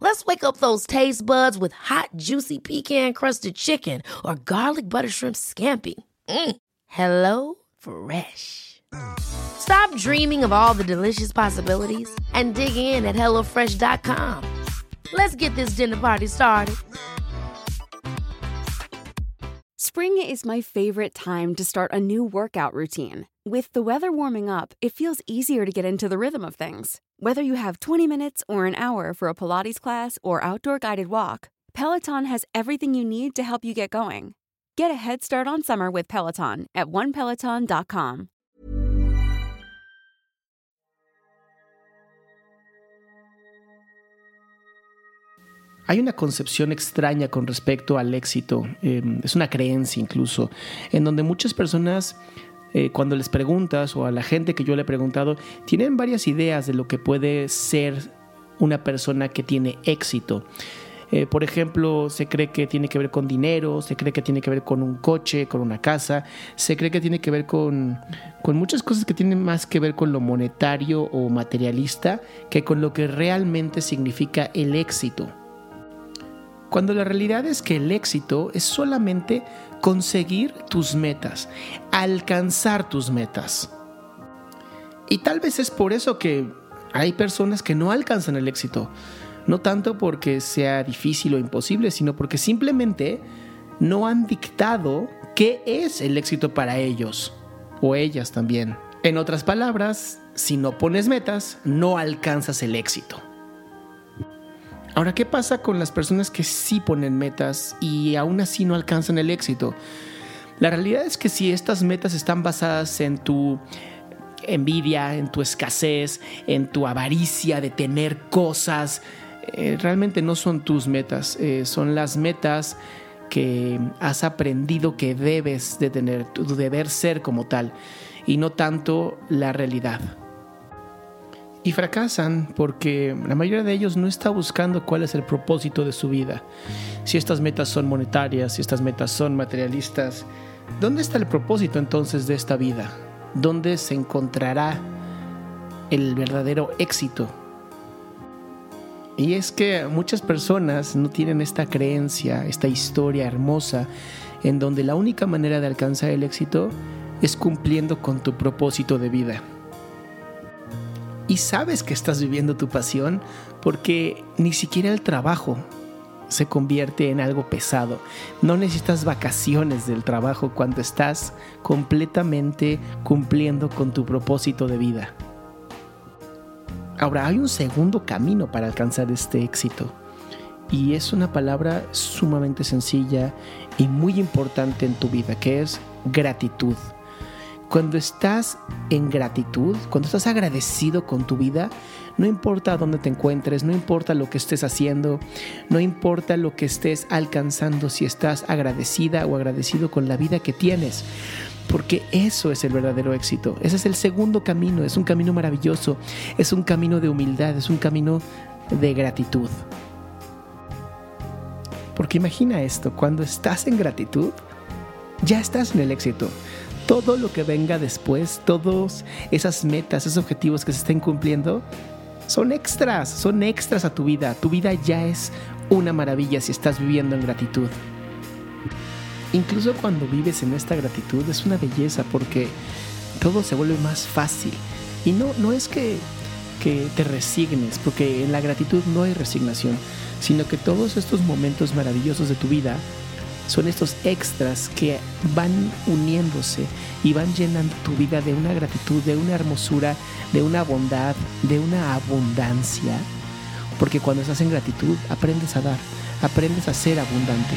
Let's wake up those taste buds with hot, juicy pecan crusted chicken or garlic butter shrimp scampi. Mm. Hello Fresh. Stop dreaming of all the delicious possibilities and dig in at HelloFresh.com. Let's get this dinner party started. Spring is my favorite time to start a new workout routine. With the weather warming up, it feels easier to get into the rhythm of things. Whether you have 20 minutes or an hour for a Pilates class or outdoor guided walk, Peloton has everything you need to help you get going. Get a head start on summer with Peloton at onepeloton.com. Hay una concepción extraña con respecto al éxito, eh, es una creencia incluso, en donde muchas personas eh, cuando les preguntas o a la gente que yo le he preguntado, tienen varias ideas de lo que puede ser una persona que tiene éxito. Eh, por ejemplo, se cree que tiene que ver con dinero, se cree que tiene que ver con un coche, con una casa, se cree que tiene que ver con, con muchas cosas que tienen más que ver con lo monetario o materialista que con lo que realmente significa el éxito. Cuando la realidad es que el éxito es solamente conseguir tus metas, alcanzar tus metas. Y tal vez es por eso que hay personas que no alcanzan el éxito. No tanto porque sea difícil o imposible, sino porque simplemente no han dictado qué es el éxito para ellos o ellas también. En otras palabras, si no pones metas, no alcanzas el éxito. Ahora, ¿qué pasa con las personas que sí ponen metas y aún así no alcanzan el éxito? La realidad es que si estas metas están basadas en tu envidia, en tu escasez, en tu avaricia de tener cosas, eh, realmente no son tus metas, eh, son las metas que has aprendido que debes de tener, tu deber ser como tal, y no tanto la realidad y fracasan porque la mayoría de ellos no está buscando cuál es el propósito de su vida. Si estas metas son monetarias, si estas metas son materialistas, ¿dónde está el propósito entonces de esta vida? ¿Dónde se encontrará el verdadero éxito? Y es que muchas personas no tienen esta creencia, esta historia hermosa, en donde la única manera de alcanzar el éxito es cumpliendo con tu propósito de vida y sabes que estás viviendo tu pasión porque ni siquiera el trabajo se convierte en algo pesado. No necesitas vacaciones del trabajo cuando estás completamente cumpliendo con tu propósito de vida. Ahora, hay un segundo camino para alcanzar este éxito. Y es una palabra sumamente sencilla y muy importante en tu vida, que es gratitud. Cuando estás en gratitud, cuando estás agradecido con tu vida, no importa dónde te encuentres, no importa lo que estés haciendo, no importa lo que estés alcanzando, si estás agradecida o agradecido con la vida que tienes, porque eso es el verdadero éxito. Ese es el segundo camino, es un camino maravilloso, es un camino de humildad, es un camino de gratitud. Porque imagina esto, cuando estás en gratitud, ya estás en el éxito todo lo que venga después, todas esas metas, esos objetivos que se estén cumpliendo, son extras, son extras a tu vida. Tu vida ya es una maravilla si estás viviendo en gratitud. Incluso cuando vives en esta gratitud es una belleza porque todo se vuelve más fácil. Y no, no es que, que te resignes, porque en la gratitud no hay resignación, sino que todos estos momentos maravillosos de tu vida son estos extras que van uniéndose y van llenando tu vida de una gratitud, de una hermosura, de una bondad, de una abundancia. Porque cuando estás en gratitud aprendes a dar, aprendes a ser abundante.